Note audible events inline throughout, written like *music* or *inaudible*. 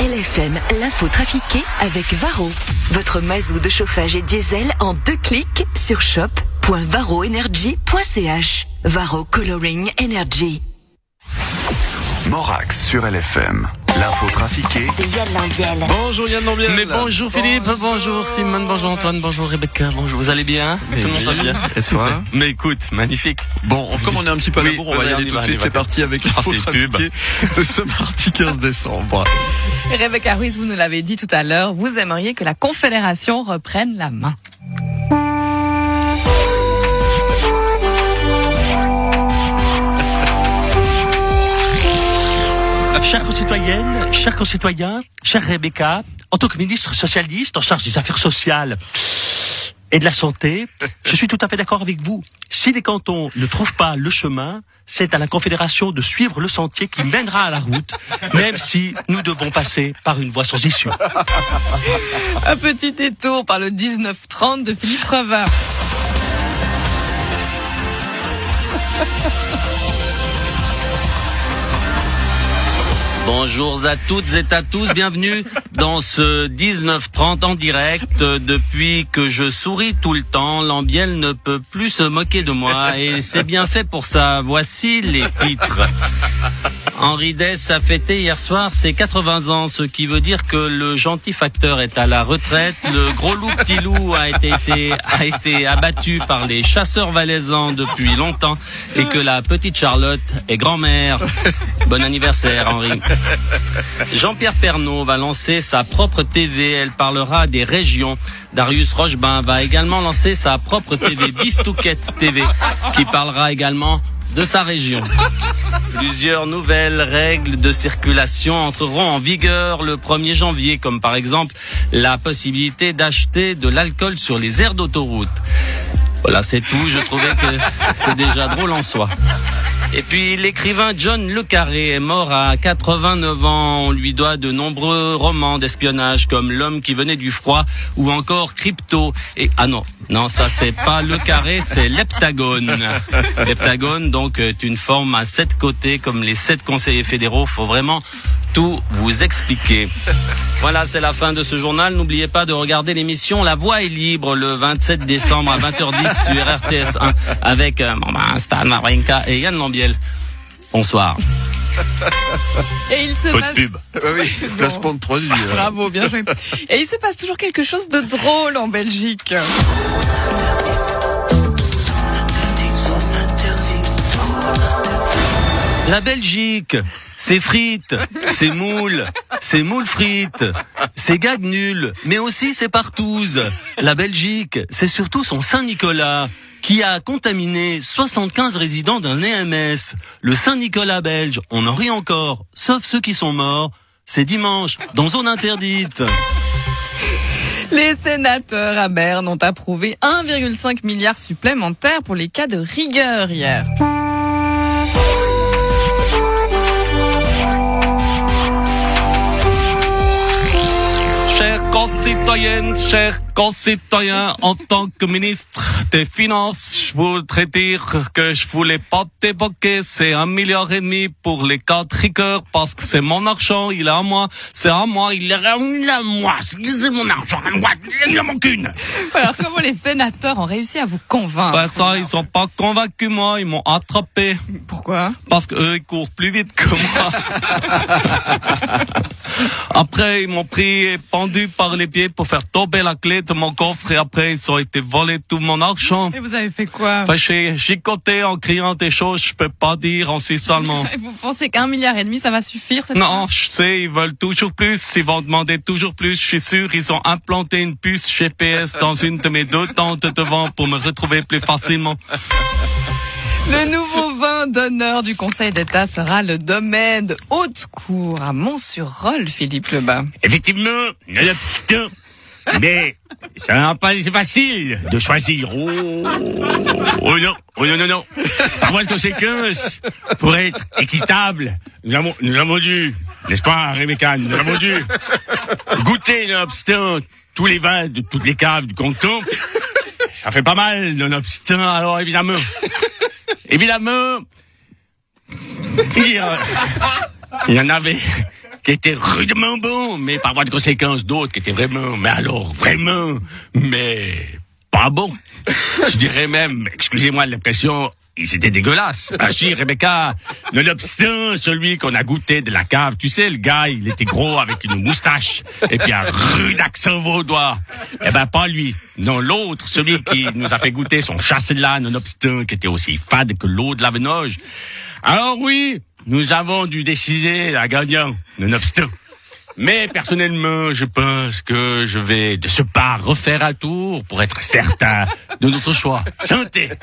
LFM, l'info trafiquée avec Varro. Votre mazou de chauffage et diesel en deux clics sur shop.varroenergy.ch. Varro Coloring Energy. Morax sur LFM. L'info trafiquée De Yann Lambiel. Bonjour Yann Lambiel. Mais bonjour Philippe, bonjour, Simone, bonjour Antoine, bonjour Rebecca, bonjour. Vous allez bien Mais Tout le monde va bien Et toi Mais écoute, magnifique. Bon, comme on est un petit peu à la Oui, bourre, on va y aller tout de suite. C'est parti avec l'info Ah, c'est pub. trafiquée de ce mardi 15 décembre. Rebecca Ruiz, vous nous l'avez dit tout à l'heure, vous aimeriez que la Confédération reprenne la main. Chères concitoyennes, chers concitoyens, chère Rebecca, en tant que ministre socialiste en charge des affaires sociales et de la santé, je suis tout à fait d'accord avec vous. Si les cantons ne trouvent pas le chemin, c'est à la Confédération de suivre le sentier qui mènera à la route, même si nous devons passer par une voie sans issue. Un petit détour par le 1930 de Philippe Revin. Bonjour à toutes et à tous, bienvenue dans ce 1930 en direct. Depuis que je souris tout le temps, Lambiel ne peut plus se moquer de moi et c'est bien fait pour ça. Voici les titres. Henri Dess a fêté hier soir ses 80 ans, ce qui veut dire que le gentil facteur est à la retraite. Le gros loup petit loup a été, a été abattu par les chasseurs valaisans depuis longtemps et que la petite Charlotte est grand-mère. Bon anniversaire, Henri. Jean-Pierre Pernaud va lancer sa propre TV. Elle parlera des régions. Darius Rochebain va également lancer sa propre TV, Bistouquette TV, qui parlera également de sa région. Plusieurs nouvelles règles de circulation entreront en vigueur le 1er janvier, comme par exemple la possibilité d'acheter de l'alcool sur les aires d'autoroute. Voilà, c'est tout. Je trouvais que c'est déjà drôle en soi. Et puis l'écrivain John Le Carré est mort à 89 ans. On lui doit de nombreux romans d'espionnage comme L'homme qui venait du froid ou encore Crypto. Et ah non, non ça c'est pas Le Carré, c'est l'heptagone. L'heptagone donc est une forme à sept côtés comme les sept conseillers fédéraux. Faut vraiment tout vous expliquer. *laughs* Voilà, c'est la fin de ce journal. N'oubliez pas de regarder l'émission La Voix est libre le 27 décembre à 20h10 *laughs* sur RTS 1 avec euh, ben, Stan Wawrinka et Yann Lambiel. Bonsoir. *laughs* Et il se passe... pub. oui, placement de produit. Bravo, bien joué. Et il se passe toujours quelque chose de drôle en Belgique. La Belgique, c'est frites, c'est moules, c'est moules frites, c'est gag nul, mais aussi c'est partouze. La Belgique, c'est surtout son Saint-Nicolas qui a contaminé 75 résidents d'un EMS. Le Saint-Nicolas belge, on en rit encore, sauf ceux qui sont morts. C'est dimanche, dans zone interdite. Les sénateurs à Berne ont approuvé 1,5 milliard supplémentaire pour les cas de rigueur hier. Concitoyennes, chers concitoyens, en tant que ministre des Finances, je voudrais dire que je voulais pas débloquer ces un milliard et demi pour les quatre rigueurs parce que c'est mon argent, il est à moi, c'est à moi, il est à moi, c'est mon argent, à moi, il ne manque une. Alors comment les sénateurs ont réussi à vous convaincre? Bah ça, ils sont pas convaincus moi, ils m'ont attrapé Pourquoi? Parce que eux ils courent plus vite que moi. *laughs* après ils m'ont pris et pendu par les pieds pour faire tomber la clé de mon coffre et après ils ont été volés tout mon argent. Et vous avez fait quoi? Enfin, j'ai chicoté en criant des choses je peux pas dire en suisse allemand. Et *laughs* Vous pensez qu'un milliard et demi, ça va suffire cette Non, je sais, ils veulent toujours plus, ils vont demander toujours plus. Je suis sûr, ils ont implanté une puce GPS dans une de mes deux tentes devant pour me retrouver plus facilement. Le nouveau vin d'honneur du Conseil d'État sera le domaine haute cour à Mont-sur-Rolle, Philippe Lebas. Effectivement, putain. Mais ça n'a pas été facile de choisir. Oh, oh non, oh non, non, non. Pour être conséquence, pour être équitable, nous avons, nous avons dû, n'est-ce pas, Rebecca, nous avons dû goûter, nonobstant, tous les vins de toutes les caves du canton. Ça fait pas mal, nonobstant, alors évidemment. Évidemment, il y, en avait qui étaient rudement bons, mais par voie de conséquence d'autres qui étaient vraiment, mais alors vraiment, mais pas bons. Je dirais même, excusez-moi l'impression, ils étaient dégueulasses. *laughs* Si, Rebecca, nonobstant celui qu'on a goûté de la cave, tu sais, le gars, il était gros avec une moustache et puis un rude accent vaudois. Eh ben, pas lui. Non, l'autre, celui qui nous a fait goûter son chasse-là, nonobstant, qui était aussi fade que l'eau de la Venoge. Alors oui, nous avons dû décider à gagnant, nonobstant. Mais personnellement, je pense que je vais de ce pas refaire un tour pour être certain de notre choix. Santé *laughs*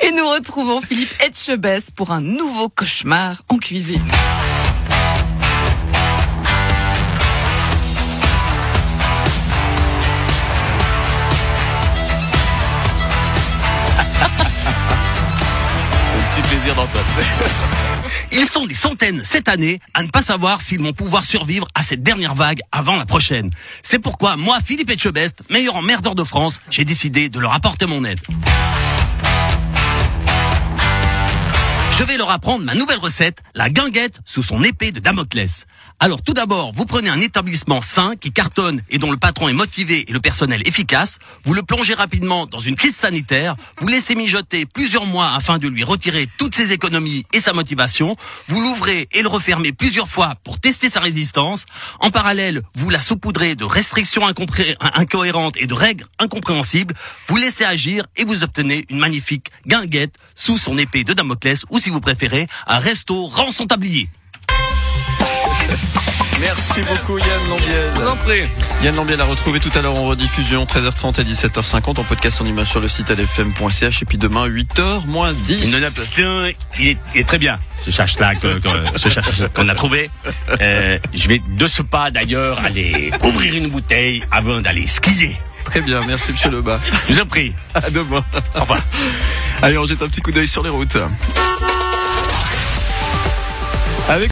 Et nous retrouvons Philippe Etchebest pour un nouveau cauchemar en cuisine. *laughs* C'est un petit plaisir d'entendre. Ils sont des centaines cette année à ne pas savoir s'ils vont pouvoir survivre à cette dernière vague avant la prochaine. C'est pourquoi moi, Philippe Etchebest, meilleur emmerdeur de France, j'ai décidé de leur apporter mon aide. Je vais leur apprendre ma nouvelle recette, la guinguette sous son épée de Damoclès. Alors tout d'abord, vous prenez un établissement sain qui cartonne et dont le patron est motivé et le personnel efficace, vous le plongez rapidement dans une crise sanitaire, vous laissez mijoter plusieurs mois afin de lui retirer toutes ses économies et sa motivation, vous l'ouvrez et le refermez plusieurs fois pour tester sa résistance, en parallèle, vous la saupoudrez de restrictions incohérentes et de règles incompréhensibles, vous laissez agir et vous obtenez une magnifique guinguette sous son épée de Damoclès ou vous préférez, un resto rend son tablier. Merci beaucoup Yann Lambiel. Je vous en prie. Yann Lambiel a retrouvé tout à l'heure en rediffusion 13h30 et 17h50 en podcast en image sur le site lfm.ch et puis demain 8h moins 10. Nonobstant, il est, très bien, ce chasse qu'on a trouvé. Euh, je vais de ce pas d'ailleurs aller ouvrir une bouteille avant d'aller skier. Très bien, merci Monsieur Lebas. Je vous en prie. À demain. Au revoir. Allez, on jette un petit coup d'œil sur les routes.